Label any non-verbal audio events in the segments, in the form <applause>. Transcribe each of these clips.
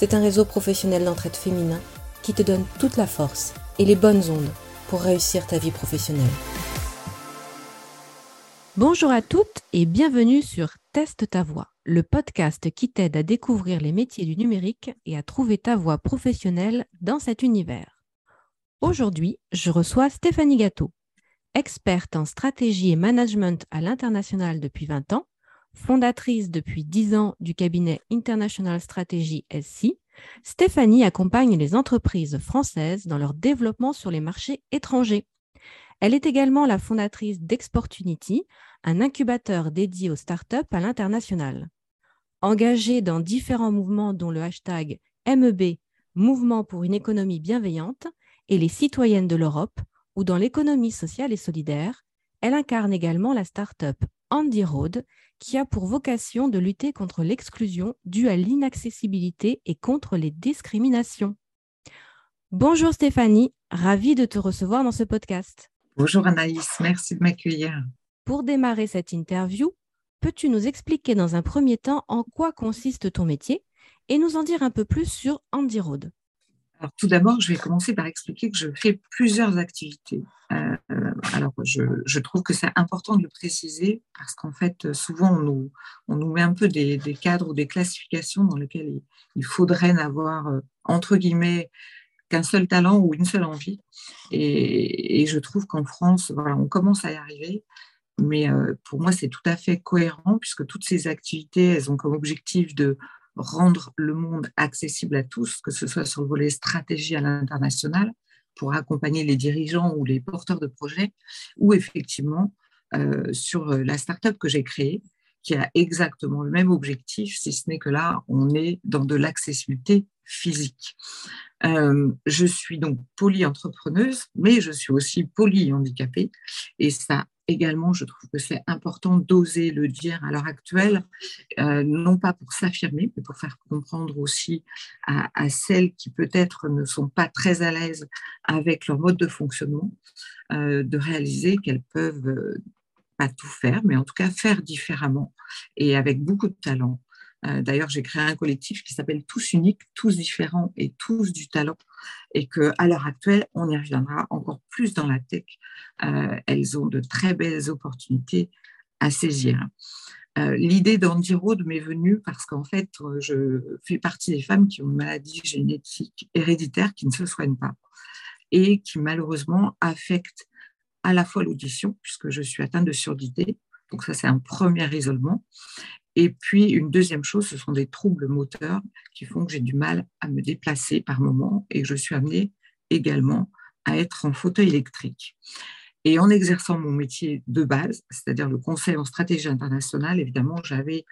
c'est un réseau professionnel d'entraide féminin qui te donne toute la force et les bonnes ondes pour réussir ta vie professionnelle. Bonjour à toutes et bienvenue sur Teste ta voix, le podcast qui t'aide à découvrir les métiers du numérique et à trouver ta voie professionnelle dans cet univers. Aujourd'hui, je reçois Stéphanie Gâteau, experte en stratégie et management à l'international depuis 20 ans Fondatrice depuis 10 ans du cabinet International Strategy SC, Stéphanie accompagne les entreprises françaises dans leur développement sur les marchés étrangers. Elle est également la fondatrice d'Exportunity, un incubateur dédié aux startups à l'international. Engagée dans différents mouvements dont le hashtag MEB, Mouvement pour une économie bienveillante, et les citoyennes de l'Europe, ou dans l'économie sociale et solidaire, elle incarne également la startup Andy Road, qui a pour vocation de lutter contre l'exclusion due à l'inaccessibilité et contre les discriminations. Bonjour Stéphanie, ravie de te recevoir dans ce podcast. Bonjour Anaïs, merci de m'accueillir. Pour démarrer cette interview, peux-tu nous expliquer dans un premier temps en quoi consiste ton métier et nous en dire un peu plus sur Andy Road tout d'abord, je vais commencer par expliquer que je fais plusieurs activités. Euh, alors, je, trouve que c'est important de le préciser parce qu'en fait, souvent, on nous, nous met un peu des, cadres ou des classifications dans lesquelles il, faudrait n'avoir, euh, entre guillemets, qu'un seul talent ou une seule envie. Et, je trouve qu'en France, voilà, on commence à y arriver. Mais euh, pour moi, c'est tout à fait cohérent puisque toutes ces activités, elles ont comme objectif de rendre le monde accessible à tous, que ce soit sur le volet stratégie à l'international, pour accompagner les dirigeants ou les porteurs de projets, ou effectivement euh, sur la start-up que j'ai créée, qui a exactement le même objectif, si ce n'est que là, on est dans de l'accessibilité physique. Euh, je suis donc polyentrepreneuse, mais je suis aussi polyhandicapée, et ça également, je trouve que c'est important d'oser le dire à l'heure actuelle, euh, non pas pour s'affirmer, mais pour faire comprendre aussi à, celles qui peut-être ne sont pas très à l'aise avec leur mode de fonctionnement, euh, de réaliser qu'elles peuvent euh, pas tout faire, mais en tout cas faire différemment et avec beaucoup de talent. D'ailleurs, j'ai créé un collectif qui s'appelle Tous uniques, tous différents et tous du talent. Et qu'à l'heure actuelle, on y reviendra encore plus dans la tech. elles ont de très belles opportunités à saisir. L'idée d'Andy Road m'est venue parce qu'en fait, je fais partie des femmes qui ont une maladie génétique héréditaire qui ne se soigne pas et qui malheureusement affecte à la fois l'audition, puisque je suis atteinte de surdité, donc ça c'est un premier isolement, et puis, une deuxième chose, ce sont des troubles moteurs qui font que j'ai du mal à me déplacer par moment et que je suis amenée également à être en fauteuil électrique. Et en exerçant mon métier de base, c'est-à-dire le conseil en stratégie internationale, évidemment, j'avais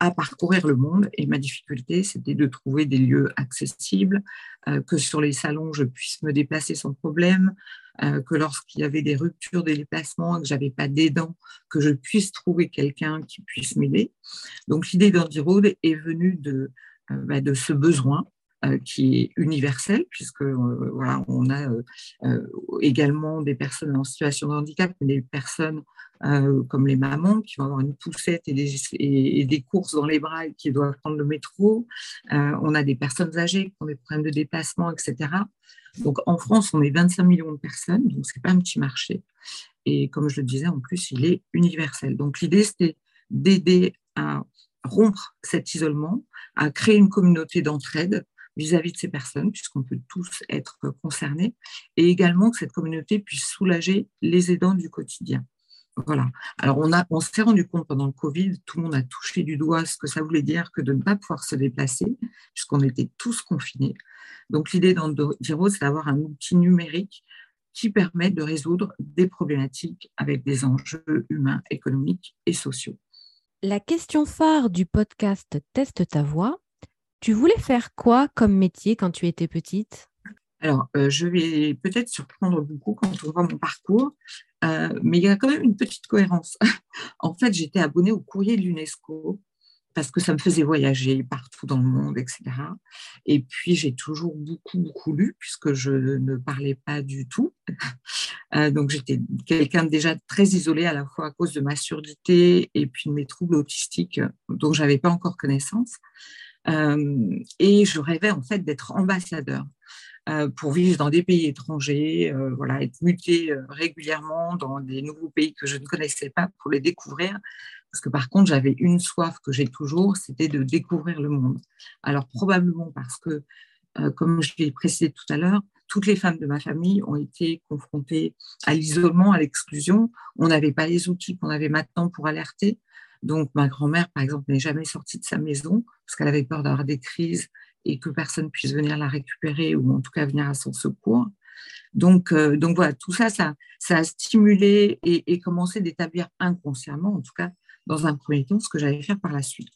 à parcourir le monde et ma difficulté, c'était de trouver des lieux accessibles, euh, que sur les salons, je puisse me déplacer sans problème, euh, que lorsqu'il y avait des ruptures des déplacements, que j'avais pas d'aidant, que je puisse trouver quelqu'un qui puisse m'aider. Donc l'idée d'Andy Road est venue de, euh, bah, de ce besoin qui est universel, puisque euh, voilà, on a euh, également des personnes en situation de handicap, des personnes comme les mamans qui vont avoir une poussette et des, et, des, courses dans les bras et qui doivent prendre le métro. on a des personnes âgées qui ont des problèmes de déplacement, etc. Donc en France, on est 25 millions de personnes, donc c'est pas un petit marché. Et comme je le disais, en plus, il est universel. Donc l'idée, c'était d'aider à rompre cet isolement, à créer une communauté d'entraide vis-à-vis de ces personnes, puisqu'on peut tous être concernés, et également que cette communauté puisse soulager les aidants du quotidien. Voilà. Alors, on, a, on s'est rendu compte pendant le Covid, tout le monde a touché du doigt ce que ça voulait dire que de ne pas pouvoir se déplacer, puisqu'on était tous confinés. Donc, l'idée d'Endoviro, c'est d'avoir un outil numérique qui permet de résoudre des problématiques avec des enjeux humains, économiques et sociaux. La question phare du podcast Teste ta voix, tu voulais faire quoi comme métier quand tu étais petite? Alors, euh, je vais peut-être surprendre beaucoup quand on voit mon parcours, euh, mais il y a quand même une petite cohérence. <laughs> en fait, j'étais abonnée au courrier de l'UNESCO parce que ça me faisait voyager partout dans le monde, etc. Et puis, j'ai toujours beaucoup, beaucoup lu puisque je ne parlais pas du tout. <laughs> Euh, donc, j'étais quelqu'un déjà très isolé à la fois à cause de ma surdité et puis de mes troubles autistiques dont je n'avais pas encore connaissance. Et je rêvais en fait d'être ambassadeur. Euh, pour vivre dans des pays étrangers, euh, voilà, être muté euh, régulièrement dans des nouveaux pays que je ne connaissais pas pour les découvrir. Parce que par contre, j'avais une soif que j'ai toujours, c'était de découvrir le monde. Alors probablement parce que, comme je l'ai précisé tout à l'heure, toutes les femmes de ma famille ont été confrontées à l'isolement, à l'exclusion. On n'avait pas les outils qu'on avait maintenant pour alerter. Donc, ma grand-mère, par exemple, n'est jamais sortie de sa maison parce qu'elle avait peur d'avoir des crises et que personne puisse venir la récupérer ou en tout cas venir à son secours. Donc, euh, donc voilà, tout ça, ça, a stimulé et, commencé d'établir inconsciemment, en tout cas dans un premier temps, ce que j'allais faire par la suite.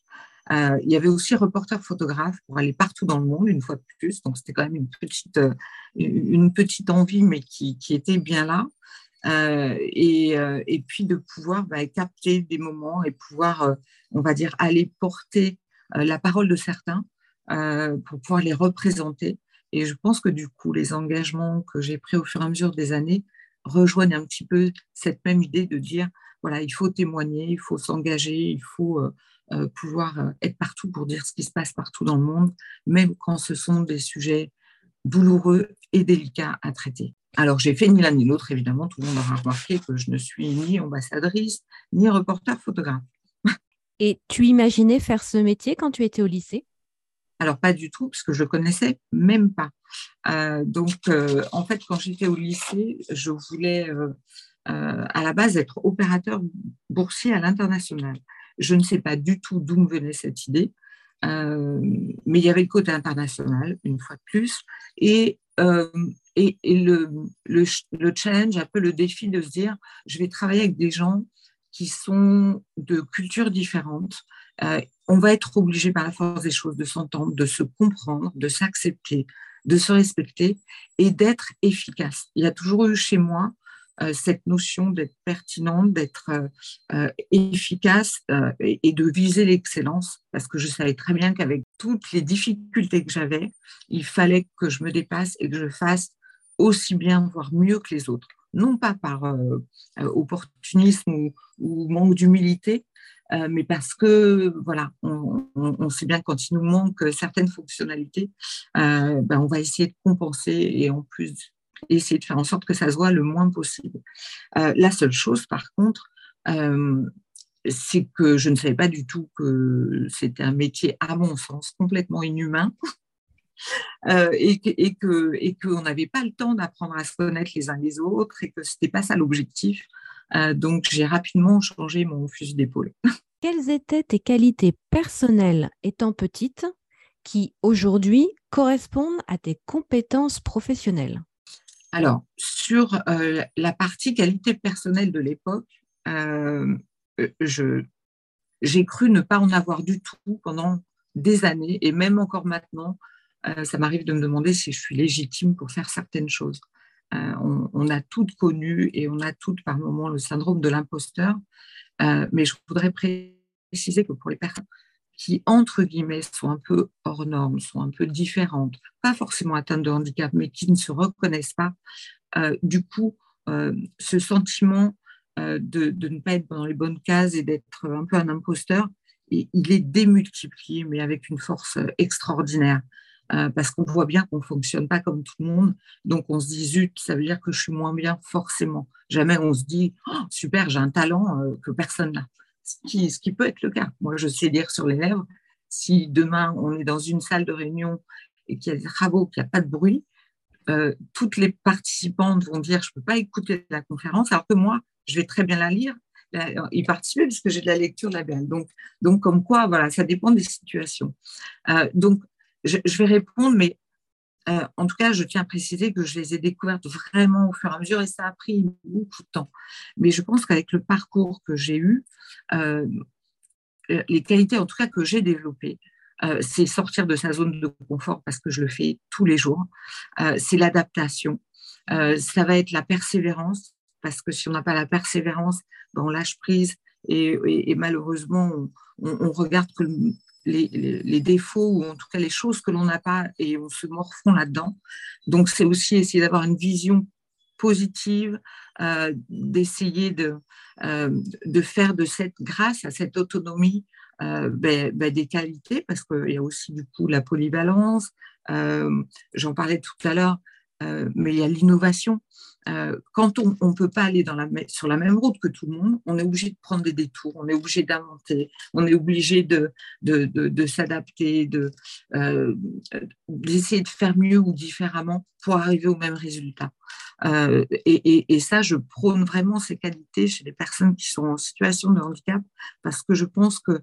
Euh, il y avait aussi reporter photographe pour aller partout dans le monde, une fois de plus. Donc, c'était quand même une petite, euh, envie, mais qui était bien là. Et, et, puis de pouvoir bah, capter des moments et pouvoir, on va dire, aller porter la parole de certains euh, pour pouvoir les représenter. Et je pense que du coup, les engagements que j'ai pris au fur et à mesure des années rejoignent un petit peu cette même idée de dire, voilà, il faut témoigner, il faut s'engager, il faut euh, euh, pouvoir être partout pour dire ce qui se passe partout dans le monde, même quand ce sont des sujets douloureux et délicats à traiter. Alors, j'ai fait ni l'un ni l'autre, évidemment, tout le monde aura remarqué que je ne suis ni ambassadrice, ni reporter photographe. Et tu imaginais faire ce métier quand tu étais au lycée? Alors, pas du tout, parce que je ne connaissais même pas. Euh, donc, euh, en fait, quand j'étais au lycée, je voulais euh, à la base être opérateur boursier à l'international. Je ne sais pas du tout d'où me venait cette idée, mais il y avait le côté international, une fois de plus, et, et, le, le, le, challenge, un peu le défi de se dire, je vais travailler avec des gens qui sont de cultures différentes, euh, on va être obligé par la force des choses de s'entendre, de se comprendre, de s'accepter, de se respecter et d'être efficace. Il y a toujours eu chez moi euh, cette notion d'être pertinente, d'être euh, efficace et, de viser l'excellence, parce que je savais très bien qu'avec toutes les difficultés que j'avais, il fallait que je me dépasse et que je fasse aussi bien, voire mieux que les autres. Non pas par opportunisme ou manque d'humilité, euh, mais parce que voilà, on, sait bien quand il nous manque certaines fonctionnalités, euh, ben on va essayer de compenser et en plus essayer de faire en sorte que ça se voit le moins possible. Euh, la seule chose, par contre, c'est que je ne savais pas du tout que c'était un métier, à mon sens, complètement inhumain. Et qu'on et que, n'avait pas le temps d'apprendre à se connaître les uns les autres et que ce n'était pas ça l'objectif. Euh, donc, j'ai rapidement changé mon fusil d'épaule. <laughs> Quelles étaient tes qualités personnelles étant petite qui, aujourd'hui, correspondent à tes compétences professionnelles? Alors, sur euh, la partie qualité personnelle de l'époque, euh, j'ai cru ne pas en avoir du tout pendant des années, et même encore maintenant, ça m'arrive de me demander si je suis légitime pour faire certaines choses. Euh, on, a toutes connu et on a toutes par moments le syndrome de l'imposteur. Euh, mais je voudrais préciser que pour les personnes qui, entre guillemets, sont un peu hors normes, sont un peu différentes, pas forcément atteintes de handicap, mais qui ne se reconnaissent pas, euh, du coup, ce sentiment de, ne pas être dans les bonnes cases et d'être un peu un imposteur, il est démultiplié, mais avec une force extraordinaire. Euh, parce qu'on voit bien qu'on ne fonctionne pas comme tout le monde. Donc on se dit, zut, ça veut dire que je suis moins bien forcément. Jamais on se dit, oh, super, j'ai un talent euh, que personne n'a. Ce qui, ce qui peut être le cas. Moi, je sais lire sur les lèvres. Si demain on est dans une salle de réunion et qu'il y a des travaux, qu'il n'y a pas de bruit, euh, toutes les participantes vont dire je ne peux pas écouter la conférence, alors que moi, je vais très bien la lire, y participer puisque j'ai de la lecture label. Donc, donc comme quoi, voilà, ça dépend des situations. Donc, je, vais répondre, mais euh, en tout cas, je tiens à préciser que je les ai découvertes vraiment au fur et à mesure et ça a pris beaucoup de temps. Mais je pense qu'avec le parcours que j'ai eu, les qualités en tout cas que j'ai développées, euh, c'est sortir de sa zone de confort parce que je le fais tous les jours. Euh, c'est l'adaptation. Euh, ça va être la persévérance parce que si on n'a pas la persévérance, ben, on lâche prise et, malheureusement, on, regarde que les, défauts ou en tout cas les choses que l'on n'a pas et on se morfond là-dedans. Donc, c'est aussi essayer d'avoir une vision positive, d'essayer de, de faire de cette grâce à cette autonomie euh, ben, ben, des qualités, parce qu'il y a aussi du coup la polyvalence, euh, j'en parlais tout à l'heure, euh, mais il y a l'innovation. quand on ne peut pas aller sur la même route que tout le monde, on est obligé de prendre des détours, on est obligé d'inventer, on est obligé de, de, de, s'adapter, d'essayer de faire mieux ou différemment pour arriver au même résultat. et, et, ça, je prône vraiment ces qualités chez les personnes qui sont en situation de handicap parce que je pense que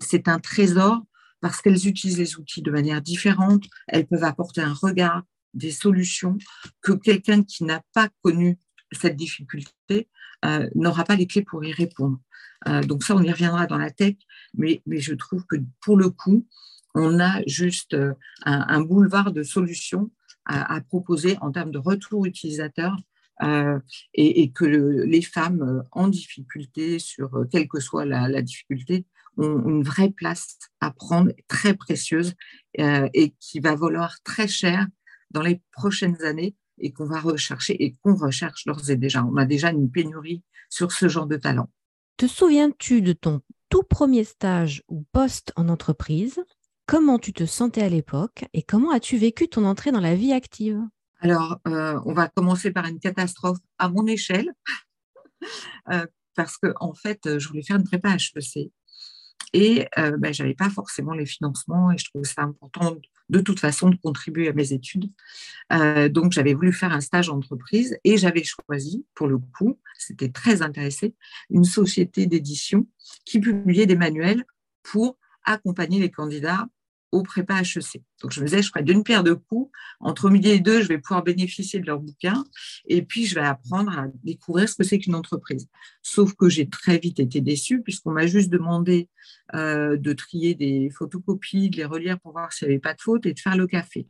c'est un trésor parce qu'elles utilisent les outils de manière différente, elles peuvent apporter un regard, des solutions que quelqu'un qui n'a pas connu cette difficulté euh, n'aura pas les clés pour y répondre. Euh, donc ça, on y reviendra dans la tech, mais, mais je trouve que pour le coup, on a juste euh, un, boulevard de solutions à, proposer en termes de retour utilisateur et, que les femmes en difficulté, sur quelle que soit la difficulté, ont une vraie place à prendre, très précieuse, et qui va valoir très cher dans les prochaines années et qu'on va rechercher et qu'on recherche d'ores et déjà. On a déjà une pénurie sur ce genre de talent. Te souviens-tu de ton tout premier stage ou poste en entreprise? Comment tu te sentais à l'époque et comment as-tu vécu ton entrée dans la vie active? Alors, euh, on va commencer par une catastrophe à mon échelle, <laughs> euh, parce que en fait, je voulais faire une prépa HEC et euh, ben, je n'avais pas forcément les financements et je trouvais ça important de toute façon de contribuer à mes études. Euh, donc j'avais voulu faire un stage en entreprise et j'avais choisi, pour le coup, c'était très intéressé, une société d'édition qui publiait des manuels pour accompagner les candidats au prépa HEC. Donc je me disais, je ferai d'une pierre deux coups. Entre midi et deux, je vais pouvoir bénéficier de leurs bouquins et puis je vais apprendre à découvrir ce que c'est qu'une entreprise. Sauf que j'ai très vite été déçue puisqu'on m'a juste demandé euh, de trier des photocopies, de les relire pour voir s'il n'y avait pas de faute et de faire le café.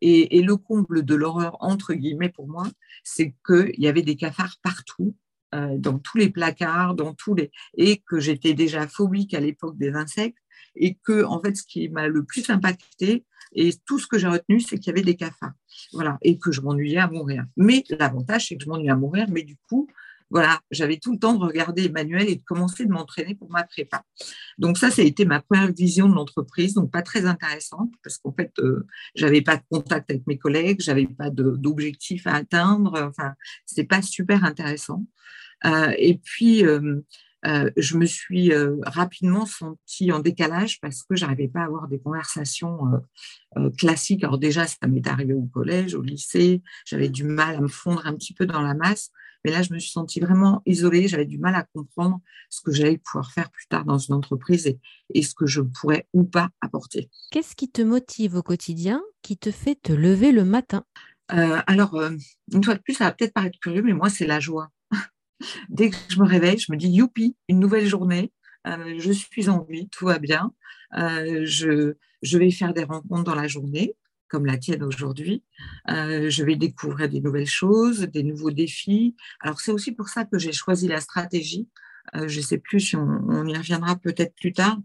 Et, le comble de l'horreur, entre guillemets, pour moi, c'est qu'il y avait des cafards partout euh, dans tous les placards, dans tous les et que j'étais déjà phobique à l'époque des insectes et que, en fait, ce qui m'a le plus impacté, et tout ce que j'ai retenu, c'est qu'il y avait des cafards. Voilà, et que je m'ennuyais à mourir. Mais l'avantage, c'est que je m'ennuyais à mourir, mais du coup, voilà, j'avais tout le temps de regarder Emmanuel et de commencer de m'entraîner pour ma prépa. Donc ça, ça a été ma première vision de l'entreprise, donc pas très intéressante parce qu'en fait, euh, j'avais pas de contact avec mes collègues, j'avais pas d'objectif à atteindre. Enfin, c'était pas super intéressant. Euh, et puis, euh, euh, je me suis euh, rapidement sentie en décalage parce que j'arrivais pas à avoir des conversations euh, classiques. Alors déjà, ça m'est arrivé au collège, au lycée, j'avais du mal à me fondre un petit peu dans la masse. Mais là, je me suis sentie vraiment isolée. J'avais du mal à comprendre ce que j'allais pouvoir faire plus tard dans une entreprise et, et ce que je pourrais ou pas apporter. Qu'est-ce qui te motive au quotidien, qui te fait te lever le matin? Alors, une fois de plus, ça va peut-être paraître curieux, mais moi, c'est la joie. Dès que je me réveille, je me dis youpi, une nouvelle journée. Euh, je suis en vie, tout va bien. Euh, je, vais faire des rencontres dans la journée, comme la tienne aujourd'hui. Euh, je vais découvrir des nouvelles choses, des nouveaux défis. Alors c'est aussi pour ça que j'ai choisi la stratégie je ne sais plus si on, y reviendra peut-être plus tard,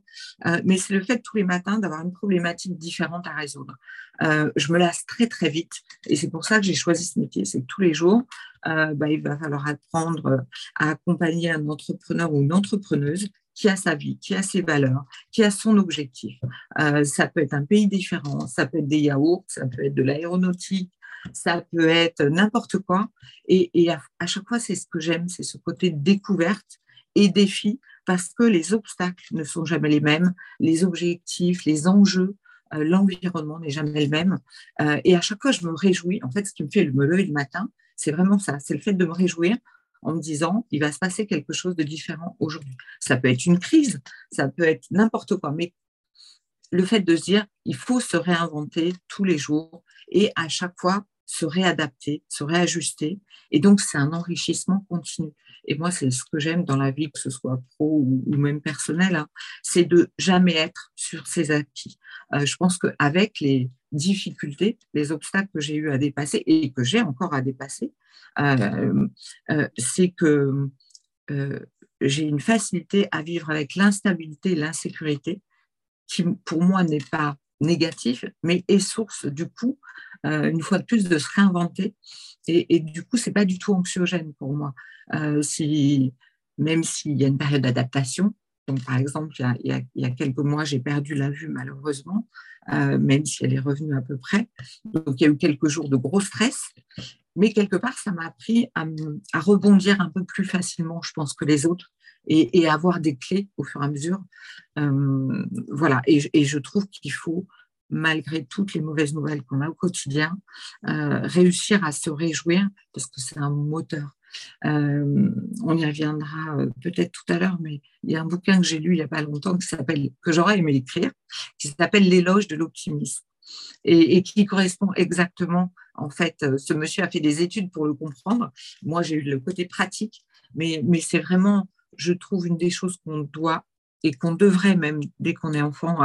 mais c'est le fait tous les matins d'avoir une problématique différente à résoudre. Je me lasse très très vite et c'est pour ça que j'ai choisi ce métier. C'est que tous les jours, bah, il va falloir apprendre à accompagner un entrepreneur ou une entrepreneuse qui a sa vie, qui a ses valeurs, qui a son objectif. ça peut être un pays différent, ça peut être des yaourts, ça peut être de l'aéronautique, ça peut être n'importe quoi. Et, à, chaque fois, c'est ce que j'aime, c'est ce côté découverte et défis parce que les obstacles ne sont jamais les mêmes, les objectifs, les enjeux l'environnement n'est jamais le même. et à chaque fois, je me réjouis. En fait, ce qui me fait me lever le matin, c'est vraiment ça. C'est le fait de me réjouir en me disant, il va se passer quelque chose de différent aujourd'hui. Ça peut être une crise, ça peut être n'importe quoi, mais le fait de se dire, il faut se réinventer tous les jours et à chaque fois se réadapter, se réajuster. Et donc, c'est un enrichissement continu. Et moi, c'est ce que j'aime dans la vie, que ce soit pro ou, même personnel, hein, c'est de jamais être sur ses acquis. Euh, je pense qu'avec les difficultés, les obstacles que j'ai eu à dépasser et que j'ai encore à dépasser, euh, euh, c'est que j'ai une facilité à vivre avec l'instabilité et l'insécurité qui, pour moi, n'est pas négatif, mais est source du coup, une fois de plus, de se réinventer. Et, du coup, c'est pas du tout anxiogène pour moi. Euh, si, même s'il y a une période d'adaptation, donc par exemple, il y a, quelques mois, j'ai perdu la vue malheureusement, euh, même si elle est revenue à peu près. Donc il y a eu quelques jours de gros stress, mais quelque part, ça m'a appris à, rebondir un peu plus facilement, je pense, que les autres et, avoir des clés au fur et à mesure. Euh, voilà, et, je trouve qu'il faut, malgré toutes les mauvaises nouvelles qu'on a au quotidien, euh, réussir à se réjouir parce que c'est un moteur. Euh, on y reviendra peut-être tout à l'heure, mais il y a un bouquin que j'ai lu il n'y a pas longtemps que j'aurais aimé écrire, qui s'appelle L'éloge de l'optimisme. Et, qui correspond exactement, en fait, ce monsieur a fait des études pour le comprendre. Moi, j'ai eu le côté pratique, mais c'est vraiment je trouve, une des choses qu'on doit et qu'on devrait même, dès qu'on est enfant,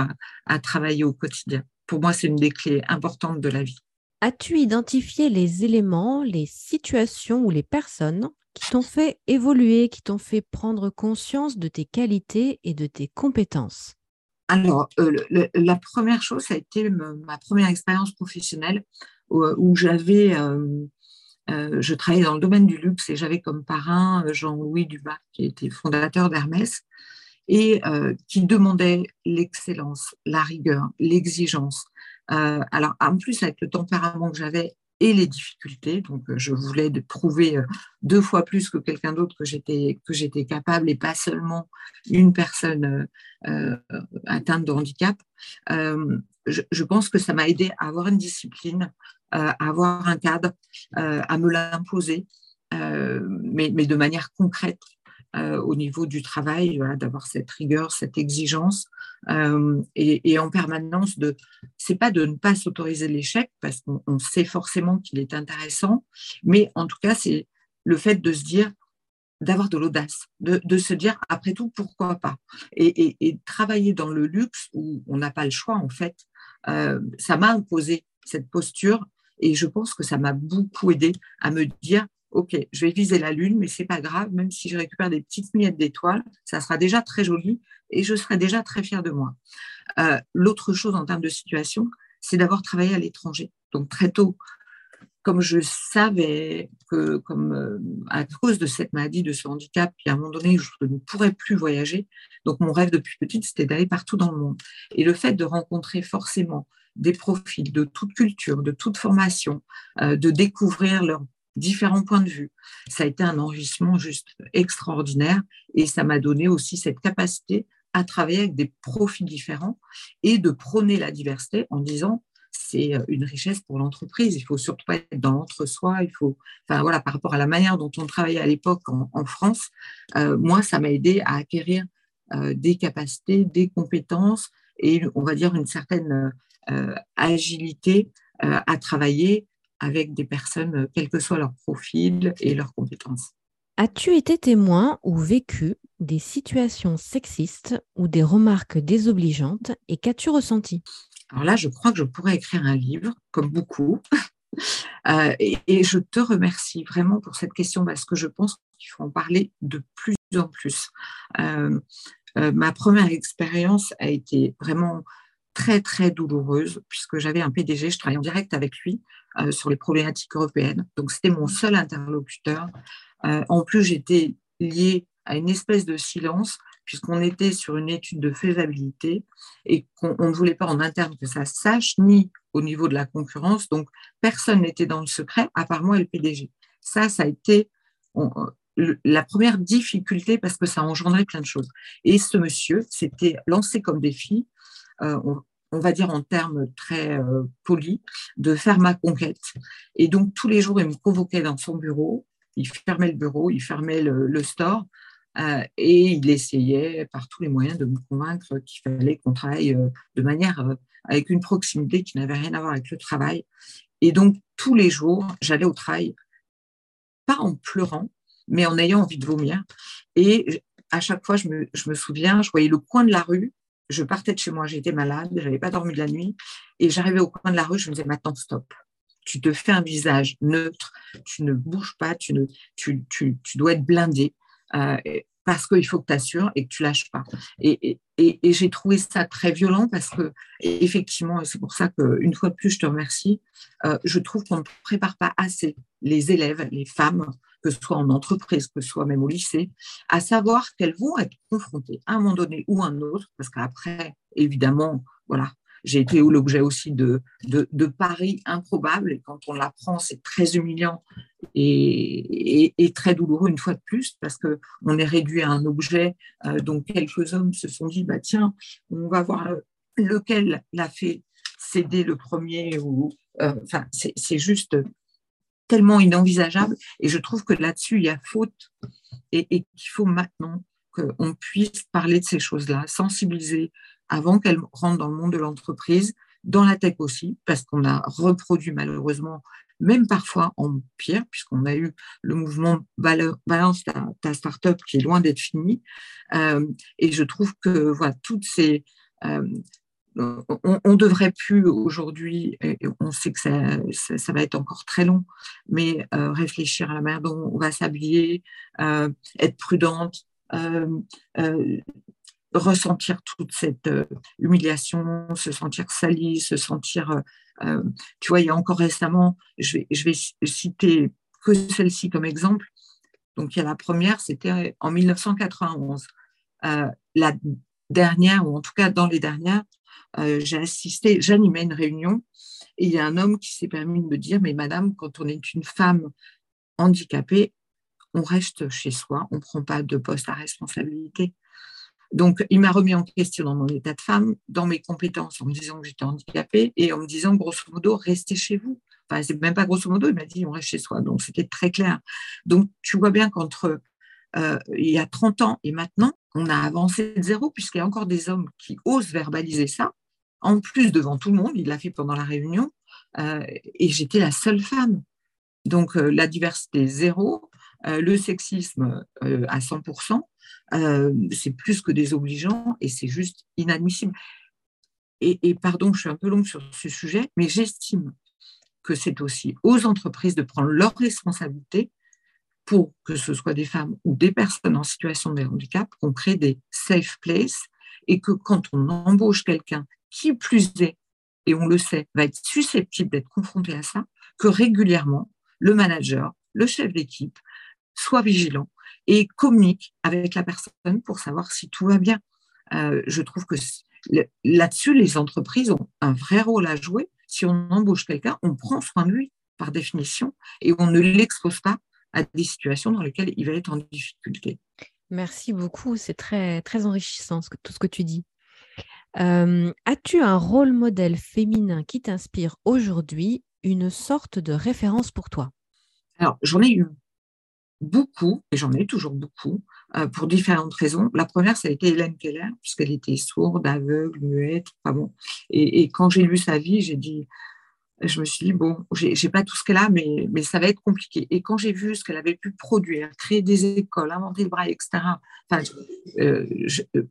à, travailler au quotidien. Pour moi, c'est une des clés importantes de la vie. As-tu identifié les éléments, les situations ou les personnes qui t'ont fait évoluer, qui t'ont fait prendre conscience de tes qualités et de tes compétences? Alors, euh, la première chose, ça a été ma première expérience professionnelle où, j'avais euh, euh, je travaillais dans le domaine du luxe et j'avais comme parrain euh, Jean-Louis Dubac, qui était fondateur d'Hermès, et euh, qui demandait l'excellence, la rigueur, l'exigence. alors, en plus, avec le tempérament que j'avais et les difficultés, donc je voulais prouver deux fois plus que quelqu'un d'autre que j'étais capable et pas seulement une personne atteinte de handicap. Je, pense que ça m'a aidé à avoir une discipline, euh, à avoir un cadre, euh, à me l'imposer, euh, mais, de manière concrète. Au niveau du travail, d'avoir cette rigueur, cette exigence, et, en permanence de, c'est pas de ne pas s'autoriser l'échec parce qu'on sait forcément qu'il est intéressant, mais en tout cas c'est le fait de se dire, d'avoir de l'audace, de, se dire après tout pourquoi pas, et, et, travailler dans le luxe où on n'a pas le choix en fait, ça m'a imposé cette posture et je pense que ça m'a beaucoup aidé à me dire, OK, je vais viser la Lune, mais c'est pas grave, même si je récupère des petites miettes d'étoiles, ça sera déjà très joli et je serai déjà très fière de moi. Euh, l'autre chose en termes de situation, c'est d'avoir travaillé à l'étranger. Donc très tôt, comme je savais que, comme euh, à cause de cette maladie, de ce handicap, puis à un moment donné, je ne pourrais plus voyager. Donc mon rêve depuis petite, c'était d'aller partout dans le monde. Et le fait de rencontrer forcément des profils de toute culture, de toute formation, euh, de découvrir leurs différents points de vue. Ça a été un enrichissement juste extraordinaire et ça m'a donné aussi cette capacité à travailler avec des profils différents et de prôner la diversité en disant c'est euh, une richesse pour l'entreprise. Il faut surtout pas être dans l'entre-soi. Il faut, enfin voilà, par rapport à la manière dont on travaillait à l'époque en, France, euh, moi, ça m'a aidé à acquérir des capacités, des compétences et on va dire une certaine euh, agilité euh, à travailler avec des personnes, euh, quel que soit leur profil et leurs compétences. As-tu été témoin ou vécu des situations sexistes ou des remarques désobligeantes et qu'as-tu ressenti? Alors là, je crois que je pourrais écrire un livre, comme beaucoup. <laughs> et, je te remercie vraiment pour cette question parce que je pense qu'il faut en parler de plus en plus. ma première expérience a été vraiment très, très douloureuse, puisque j'avais un PDG, je travaillais en direct avec lui euh, sur les problématiques européennes. Donc, c'était mon seul interlocuteur. Euh, en plus, j'étais liée à une espèce de silence, puisqu'on était sur une étude de faisabilité et qu'on ne voulait pas en interne que ça sache, ni au niveau de la concurrence. Donc, personne n'était dans le secret, à part moi et le PDG. Ça, ça a été la première difficulté parce que ça a engendré plein de choses. Et ce monsieur s'était lancé comme défi euh, on va dire en termes très polis, de faire ma conquête. Et donc, tous les jours, il me convoquait dans son bureau, il fermait le bureau, il fermait le, store, et il essayait par tous les moyens de me convaincre qu'il fallait qu'on travaille de manière avec une proximité qui n'avait rien à voir avec le travail. Et donc, tous les jours, j'allais au travail, pas en pleurant, mais en ayant envie de vomir. Et à chaque fois, je me, souviens, je voyais le coin de la rue, je partais de chez moi, j'étais malade, je n'avais pas dormi de la nuit, et j'arrivais au coin de la rue, je me disais, maintenant, stop. Tu te fais un visage neutre, tu ne bouges pas, tu, ne, tu, tu, tu dois être blindé. Euh, parce qu'il faut que tu assures et que tu lâches pas. Et, j'ai trouvé ça très violent parce que, effectivement, c'est pour ça qu'une fois de plus, je te remercie, euh, je trouve qu'on ne prépare pas assez les élèves, les femmes, que ce soit en entreprise, que ce soit même au lycée, à savoir qu'elles vont être confrontées à un moment donné ou à un autre, parce qu'après, évidemment, voilà, j'ai été l'objet aussi de, de, paris improbables. Et quand on l'apprend, c'est très humiliant et, très douloureux une fois de plus parce qu'on est réduit à un objet. Euh, donc, quelques hommes se sont dit, bah, tiens, on va voir lequel l'a fait céder le premier. ou euh, Enfin, c'est juste tellement inenvisageable. Et je trouve que là-dessus, il y a faute et, et qu'il faut maintenant qu'on puisse parler de ces choses-là, sensibiliser avant qu'elle rentre dans le monde de l'entreprise, dans la tech aussi, parce qu'on a reproduit malheureusement, même parfois en pire, puisqu'on a eu le mouvement Balance ta, ta startup qui est loin d'être fini. Euh, et je trouve que voilà, toutes ces. Euh, on, devrait plus aujourd'hui, on sait que ça, ça, va être encore très long, mais euh, réfléchir à la manière dont on va s'habiller, être prudente, ressentir toute cette euh, humiliation, se sentir sali, se sentir, euh, euh, tu vois, il y a encore récemment, je vais, je vais citer que celle-ci comme exemple. Donc, il y a la première, c'était en 1991. la dernière, ou en tout cas dans les dernières, j'ai assisté, j'animais une réunion et il y a un homme qui s'est permis de me dire, mais madame, quand on est une femme handicapée, on reste chez soi, on ne prend pas de poste à responsabilité. Donc, il m'a remis en question dans mon état de femme, dans mes compétences, en me disant que j'étais handicapée et en me disant, grosso modo, restez chez vous. Enfin, même pas grosso modo, il m'a dit, on reste chez soi. Donc, c'était très clair. Donc, tu vois bien qu'entre euh, il y a 30 ans et maintenant, on a avancé de zéro, puisqu'il y a encore des hommes qui osent verbaliser ça. En plus, devant tout le monde, il l'a fait pendant la réunion, euh, et j'étais la seule femme. Donc, euh, la diversité zéro, le sexisme à 100%, euh, c'est plus que désobligeant et c'est juste inadmissible. Et, pardon, je suis un peu longue sur ce sujet, mais j'estime que c'est aussi aux entreprises de prendre leurs responsabilités pour que ce soit des femmes ou des personnes en situation de handicap, qu'on crée des safe places et que quand on embauche quelqu'un qui plus est, et on le sait, va être susceptible d'être confronté à ça, que régulièrement, le manager, le chef d'équipe, soit vigilant et communique avec la personne pour savoir si tout va bien. Euh, je trouve que là-dessus, les entreprises ont un vrai rôle à jouer. Si on embauche quelqu'un, on prend soin de lui par définition et on ne l'expose pas à des situations dans lesquelles il va être en difficulté. Merci beaucoup, c'est très, très enrichissant tout ce que tu dis. Euh, as-tu un rôle modèle féminin qui t'inspire aujourd'hui, une sorte de référence pour toi? Alors, j'en ai eu beaucoup, et j'en ai toujours beaucoup, euh, pour différentes raisons. La première, ça a été Hélène Keller, puisqu'elle était sourde, aveugle, muette. bon. et, quand j'ai lu sa vie, j'ai dit, je me suis dit, bon, j'ai pas tout ce qu'elle a, mais, mais ça va être compliqué. Et quand j'ai vu ce qu'elle avait pu produire, créer des écoles, inventer le braille, etc., euh, euh,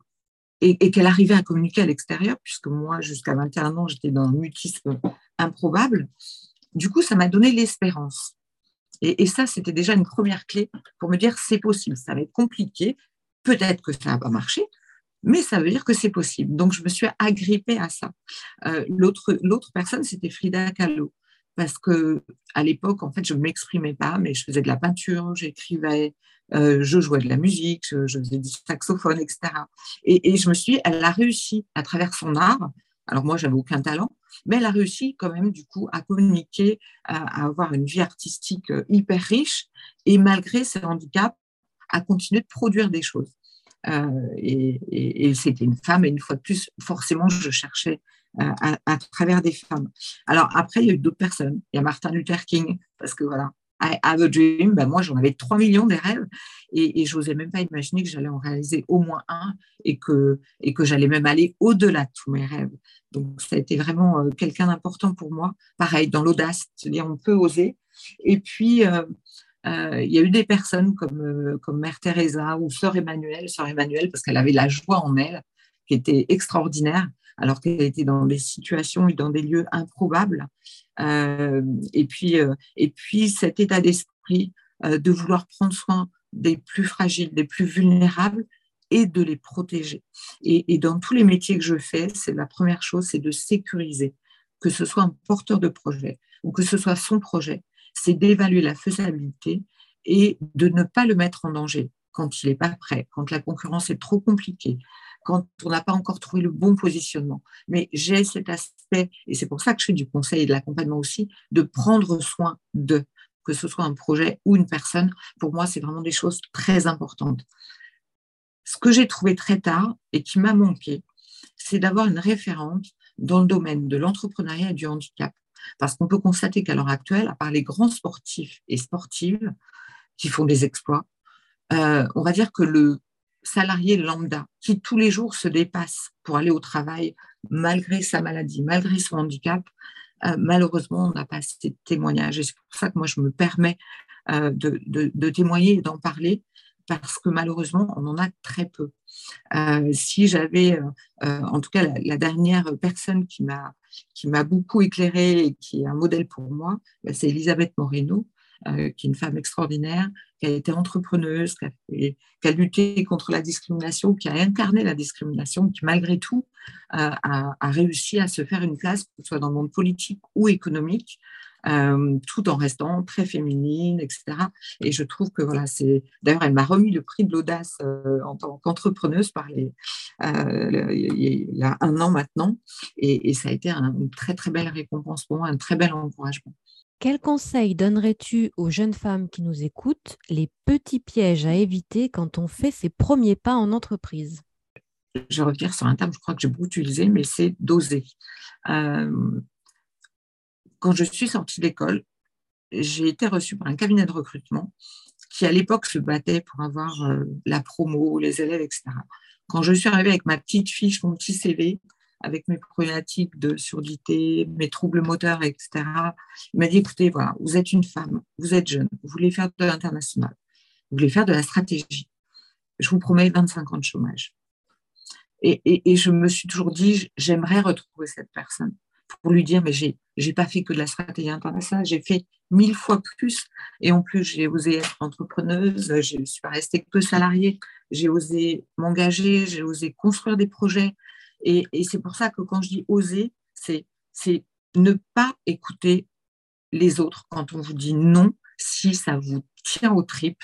et, et qu'elle arrivait à communiquer à l'extérieur, puisque moi, jusqu'à 21 ans, j'étais dans un mutisme improbable, du coup, ça m'a donné l'espérance. Et, ça, c'était déjà une première clé pour me dire c'est possible. Ça va être compliqué, peut-être que ça va pas marcher, mais ça veut dire que c'est possible. Donc, je me suis agrippée à ça. Euh, l'autre, personne, c'était Frida Kahlo. Parce que à l'époque, en fait, je ne m'exprimais pas, mais je faisais de la peinture, j'écrivais, euh, je jouais de la musique, je, faisais du saxophone, etc. Et, et, je me suis dit, elle a réussi à travers son art. Alors moi, j'avais aucun talent, mais elle a réussi quand même du coup à communiquer, à, avoir une vie artistique euh, hyper riche et malgré ses handicaps, à continuer de produire des choses. Euh, et, c'était une femme, et une fois de plus, forcément, je cherchais à, travers des femmes. Alors après, il y a eu d'autres personnes. Il y a Martin Luther King, parce que voilà, I have a dream. Ben moi, j'en avais 3 millions des rêves et, et je n'osais même pas imaginer que j'allais en réaliser au moins un et que, et que j'allais même aller au-delà de tous mes rêves. Donc, ça a été vraiment euh, quelqu'un d'important pour moi. Pareil, dans l'audace, c'est-à-dire on peut oser. Et puis, euh, euh, il y a eu des personnes comme, comme Mère Teresa ou Sœur Emmanuel, Sœur Emmanuel, parce qu'elle avait la joie en elle, qui était extraordinaire alors qu'elle était dans des situations et dans des lieux improbables. Euh, et, puis, euh, et puis cet état d'esprit euh, de vouloir prendre soin des plus fragiles, des plus vulnérables et de les protéger. Et, dans tous les métiers que je fais, c'est la première chose, c'est de sécuriser, que ce soit un porteur de projet ou que ce soit son projet, c'est d'évaluer la faisabilité et de ne pas le mettre en danger quand il n'est pas prêt, quand la concurrence est trop compliquée, quand on n'a pas encore trouvé le bon positionnement. Mais j'ai cet aspect, et c'est pour ça que je fais du conseil et de l'accompagnement aussi, de prendre soin de, que ce soit un projet ou une personne. Pour moi, c'est vraiment des choses très importantes. Ce que j'ai trouvé très tard et qui m'a manqué, c'est d'avoir une référente dans le domaine de l'entrepreneuriat et du handicap. Parce qu'on peut constater qu'à l'heure actuelle, à part les grands sportifs et sportives qui font des exploits, euh, on va dire que le salarié lambda qui tous les jours se dépasse pour aller au travail malgré sa maladie, malgré son handicap, euh, malheureusement, on n'a pas assez de témoignages. Et c'est pour ça que moi, je me permets euh, de, témoigner et d'en parler parce que malheureusement, on en a très peu. si j'avais, en tout cas, la, dernière personne qui m'a qui m'a beaucoup éclairée et qui est un modèle pour moi, bah, c'est Elisabeth Moreno, euh, qui est une femme extraordinaire, qui a été entrepreneuse, qui a, lutté contre la discrimination, qui a incarné la discrimination, qui malgré tout euh, a, réussi à se faire une place, que ce soit dans le monde politique ou économique, euh, tout en restant très féminine, etc. Et je trouve que voilà, c'est d'ailleurs elle m'a remis le prix de l'audace en tant qu'entrepreneuse par les, il y a un an maintenant, et, et ça a été une très très belle récompense pour moi, un très bel encouragement. Quel conseil donnerais-tu aux jeunes femmes qui nous écoutent, les petits pièges à éviter quand on fait ses premiers pas en entreprise? Je reviens sur un terme, je crois que j'ai beaucoup utilisé, mais c'est d'oser. Euh, quand je suis sortie d'école, j'ai été reçue par un cabinet de recrutement qui, à l'époque, se battait pour avoir euh, la promo, les élèves, etc. Quand je suis arrivée avec ma petite fiche, mon petit CV, avec mes problématiques de surdité, mes troubles moteurs, etc. Il m'a dit, écoutez, voilà, vous êtes une femme, vous êtes jeune, vous voulez faire de l'international, vous voulez faire de la stratégie. Je vous promets 25 ans de chômage. Et, je me suis toujours dit, j'aimerais retrouver cette personne pour lui dire, mais j'ai n'ai pas fait que de la stratégie internationale, j'ai fait mille fois plus. Et en plus, j'ai osé être entrepreneuse, je ne suis pas restée que salariée, j'ai osé m'engager, j'ai osé construire des projets, et, c'est pour ça que quand je dis oser, c'est ne pas écouter les autres quand on vous dit non, si ça vous tient aux tripes.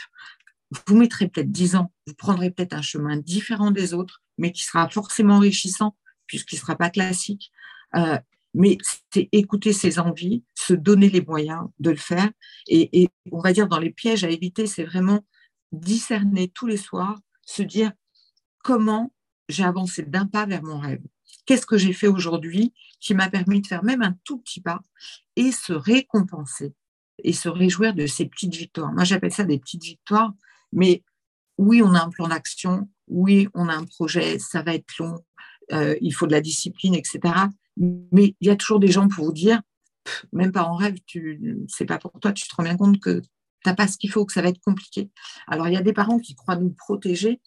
Vous mettrez peut-être 10 ans, vous prendrez peut-être un chemin différent des autres, mais qui sera forcément enrichissant, puisqu'il ne sera pas classique. Euh, mais c'est écouter ses envies, se donner les moyens de le faire. Et, on va dire dans les pièges à éviter, c'est vraiment discerner tous les soirs, se dire comment j'ai avancé d'un pas vers mon rêve. Qu'est-ce que j'ai fait aujourd'hui qui m'a permis de faire même un tout petit pas et se récompenser et se réjouir de ces petites victoires. Moi, j'appelle ça des petites victoires, mais oui, on a un plan d'action, oui, on a un projet, ça va être long, euh, il faut de la discipline, etc. Mais il y a toujours des gens pour vous dire, même pas en rêve, tu, c'est pas pour toi, tu te rends bien compte que tu n'as pas ce qu'il faut, que ça va être compliqué. Alors, il y a des parents qui croient nous protéger,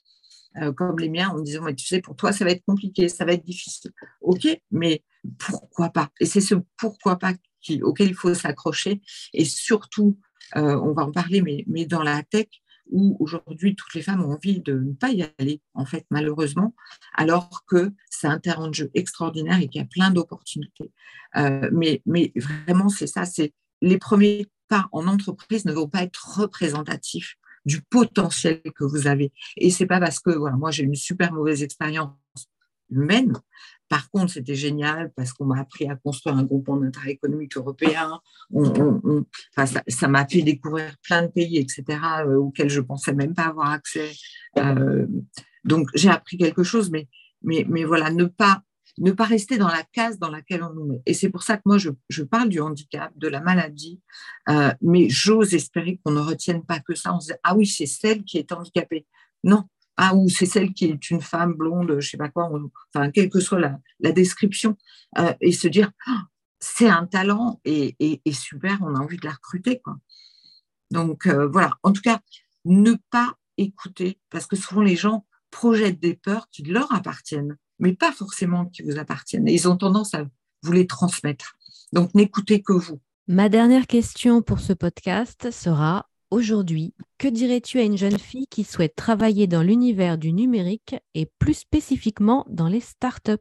euh, comme les miens en disant, tu sais, pour toi, ça va être compliqué, ça va être difficile. OK, mais pourquoi pas? Et c'est ce pourquoi pas auquel il faut s'accrocher. Et surtout, euh, on va en parler, mais, mais dans la tech, où aujourd'hui toutes les femmes ont envie de ne pas y aller, en fait, malheureusement, alors que c'est un terrain de jeu extraordinaire et qu'il y a plein d'opportunités. Euh, mais, vraiment, c'est ça, c'est les premiers pas en entreprise ne vont pas être représentatifs du potentiel que vous avez. Et c'est pas parce que voilà, moi j'ai une super mauvaise expérience Par contre, c'était génial parce qu'on m'a appris à construire un groupement d'intérêt économique européen. ça m'a fait découvrir plein de pays, etc., euh, auxquels je pensais même pas avoir accès. Euh, donc, j'ai appris quelque chose, mais, mais, mais voilà, ne pas ne pas rester dans la case dans laquelle on nous met. Et c'est pour ça que moi, je, parle du handicap, de la maladie, euh, mais j'ose espérer qu'on ne retienne pas que ça. On se dit, ah oui, c'est celle qui est handicapée. Non. Ah, ou c'est celle qui est une femme blonde, je sais pas quoi, enfin, quelle que soit la, description, euh, et se dire, ah, c'est un talent et, super, on a envie de la recruter. Quoi. Donc euh, voilà, en tout cas, ne pas écouter, parce que souvent les gens projettent des peurs qui leur appartiennent mais pas forcément qui vous appartiennent. ils ont tendance à vous les transmettre. Donc n'écoutez que vous. Ma dernière question pour ce podcast sera aujourd'hui, que dirais-tu à une jeune fille qui souhaite travailler dans l'univers du numérique et plus spécifiquement dans les startups?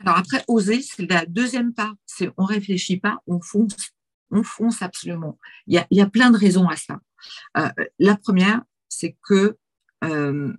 Alors après, oser, c'est la deuxième part. C'est on réfléchit pas, on fonce. On fonce absolument. Il y a, plein de raisons à ça. Euh, la première, c'est que euh,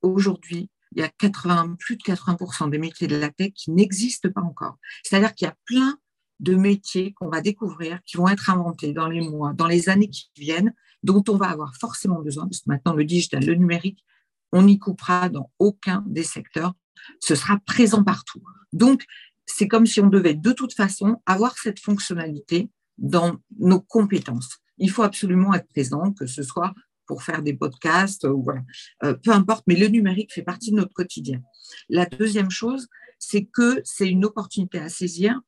aujourd'hui, il y a 80, plus de 80% des métiers de la tech qui n'existent pas encore. C'est-à-dire qu'il y a plein de métiers qu'on va découvrir, qui vont être inventés dans les mois, dans les années qui viennent, dont on va avoir forcément besoin, parce que maintenant le digital, le numérique, on n'y coupera dans aucun des secteurs, ce sera présent partout. Donc, c'est comme si on devait de toute façon avoir cette fonctionnalité dans nos compétences. Il faut absolument être présent, que ce soit pour faire des podcasts, ou voilà. Euh, peu importe, mais le numérique fait partie de notre quotidien. La deuxième chose, c'est que c'est une opportunité à saisir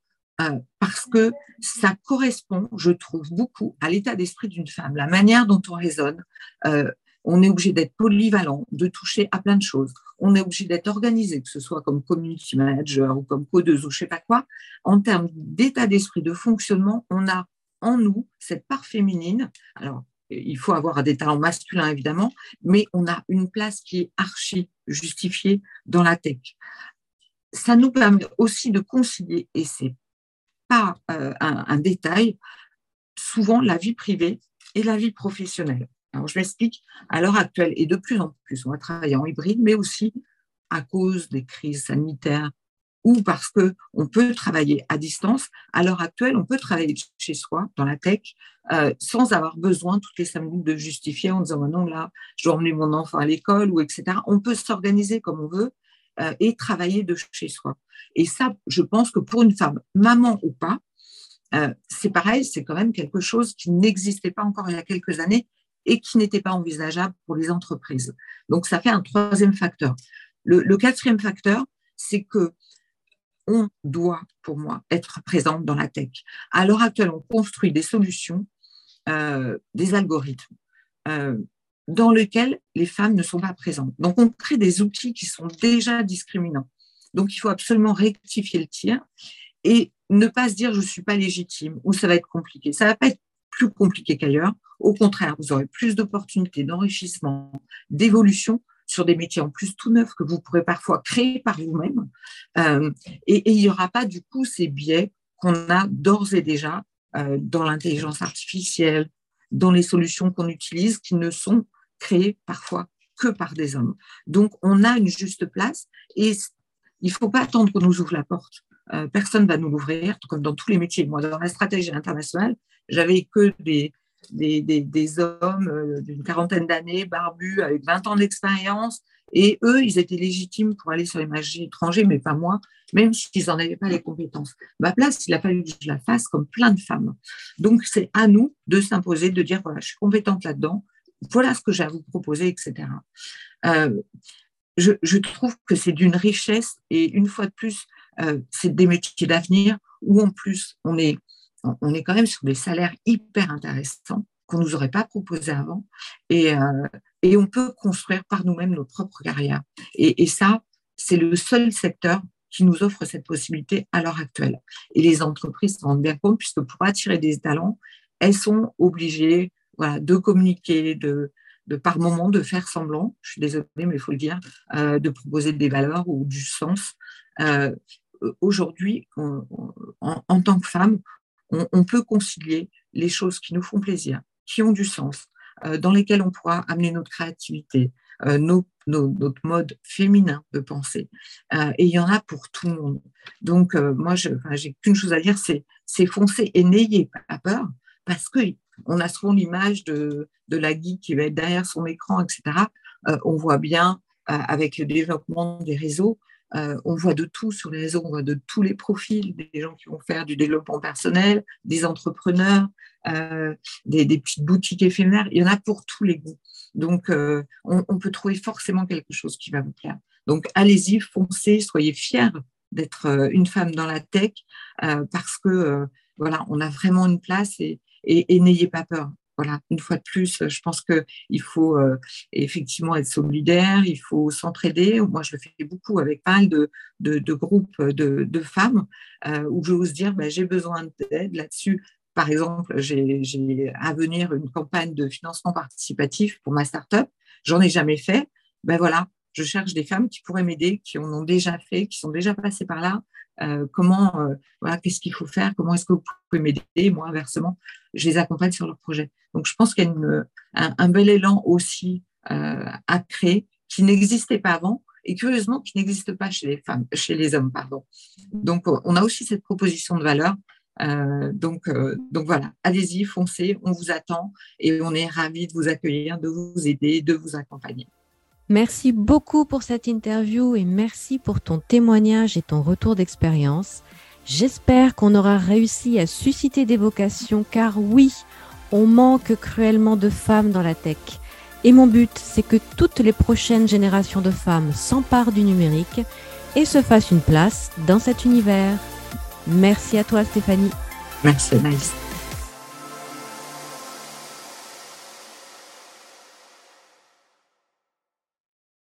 euh, parce que ça correspond, je trouve, beaucoup à l'état d'esprit d'une femme, la manière dont on raisonne. Euh, on est obligé d'être polyvalent, de toucher à plein de choses. On est obligé d'être organisé, que ce soit comme community manager ou comme codeuse ou je sais pas quoi. En termes d'état d'esprit, de fonctionnement, on a en nous cette part féminine. Alors, il faut avoir des talents masculins, évidemment, mais on a une place qui est archi justifiée dans la tech. Ça nous permet aussi de concilier, et c'est pas euh, un, détail, souvent la vie privée et la vie professionnelle. Alors, je m'explique, à l'heure actuelle, et de plus en plus, on va travailler en hybride, mais aussi à cause des crises sanitaires, ou parce que on peut travailler à distance. À l'heure actuelle, on peut travailler chez soi, dans la tech, euh, sans avoir besoin toutes les cinq de justifier en disant non, là, je dois emmener mon enfant à l'école ou etc. On peut s'organiser comme on veut euh, et travailler de chez soi. Et ça, je pense que pour une femme, maman ou pas, euh, c'est pareil, c'est quand même quelque chose qui n'existait pas encore il y a quelques années et qui n'était pas envisageable pour les entreprises. Donc, ça fait un troisième facteur. Le, quatrième facteur, c'est que on doit, pour moi, être présente dans la tech. À l'heure actuelle, on construit des solutions, euh, des algorithmes, dans lesquels les femmes ne sont pas présentes. Donc, on crée des outils qui sont déjà discriminants. Donc, il faut absolument rectifier le tir et ne pas se dire je ne suis pas légitime ou ça va être compliqué. Ça ne va pas être plus compliqué qu'ailleurs. Au contraire, vous aurez plus d'opportunités d'enrichissement, d'évolution sur des métiers en plus tout neufs que vous pourrez parfois créer par vous-même. Euh, et, il n'y aura pas du coup ces biais qu'on a d'ores et déjà euh, dans l'intelligence artificielle, dans les solutions qu'on utilise qui ne sont créées parfois que par des hommes. Donc on a une juste place et il ne faut pas attendre qu'on nous ouvre la porte. Euh, personne ne va nous l'ouvrir, comme dans tous les métiers. Moi, dans la stratégie internationale, j'avais que des, des, hommes euh, d'une quarantaine d'années, barbus, avec 20 ans d'expérience. Et eux, ils étaient légitimes pour aller sur les marchés étrangers, mais pas moi, même s'ils n'en avaient pas les compétences. Ma place, il a fallu que je la fasse comme plein de femmes. Donc, c'est à nous de s'imposer, de dire, voilà, je suis compétente là-dedans, voilà ce que j'ai à vous proposer, etc. Euh, je, trouve que c'est d'une richesse et une fois de plus, euh, c'est des métiers d'avenir où en plus on est on est quand même sur des salaires hyper intéressants qu'on ne nous aurait pas proposés avant. Et, euh, et on peut construire par nous-mêmes nos propres carrières. Et, ça, c'est le seul secteur qui nous offre cette possibilité à l'heure actuelle. Et les entreprises se rendent bien compte, puisque pour attirer des talents, elles sont obligées de communiquer, de, par moment de faire semblant, je suis désolée, mais il faut le dire, euh, de proposer des valeurs ou du sens. Euh, aujourd'hui, en, tant que femme, on, peut concilier les choses qui nous font plaisir, qui ont du sens, euh, dans lesquelles on pourra amener notre créativité, euh, notre mode féminin de penser. Euh, et il y en a pour tout le monde. Donc, moi, je j'ai qu'une chose à dire, c'est foncer et n'ayez pas peur, parce que on a souvent l'image de, la guide qui va être derrière son écran, etc. on voit bien avec le développement des réseaux on voit de tout sur les réseaux, on voit de tous les profils, des gens qui vont faire du développement personnel, des entrepreneurs, des, petites boutiques éphémères. Il y en a pour tous les goûts. Donc, on, on, peut trouver forcément quelque chose qui va vous plaire. Donc, allez-y, foncez, soyez fiers d'être une femme dans la tech parce que voilà, on a vraiment une place et, et, n'ayez pas peur. Voilà, une fois de plus, je pense qu'il faut euh, effectivement être solidaire, il faut s'entraider. Moi, je le fais beaucoup avec pas mal de, de, groupes de, femmes euh, où j'ose dire ben, j'ai besoin d'aide là-dessus. Par exemple, j'ai à venir une campagne de financement participatif pour ma start-up. J'en ai jamais fait. Ben voilà, je cherche des femmes qui pourraient m'aider, qui en ont déjà fait, qui sont déjà passées par là, euh, comment, euh, voilà, qu'est-ce qu'il faut faire, comment est-ce que vous pouvez m'aider, moi inversement, je les accompagne sur leur projet. Donc je pense qu'il y a un, bel élan aussi euh, à créer qui n'existait pas avant et curieusement qui n'existe pas chez les femmes, chez les hommes, pardon. Donc on a aussi cette proposition de valeur. donc, donc voilà, allez-y, foncez, on vous attend et on est ravis de vous accueillir, de vous aider, de vous accompagner. Merci beaucoup pour cette interview et merci pour ton témoignage et ton retour d'expérience. J'espère qu'on aura réussi à susciter des vocations car oui, on manque cruellement de femmes dans la tech. Et mon but, c'est que toutes les prochaines générations de femmes s'emparent du numérique et se fassent une place dans cet univers. Merci à toi Stéphanie. Merci Nice.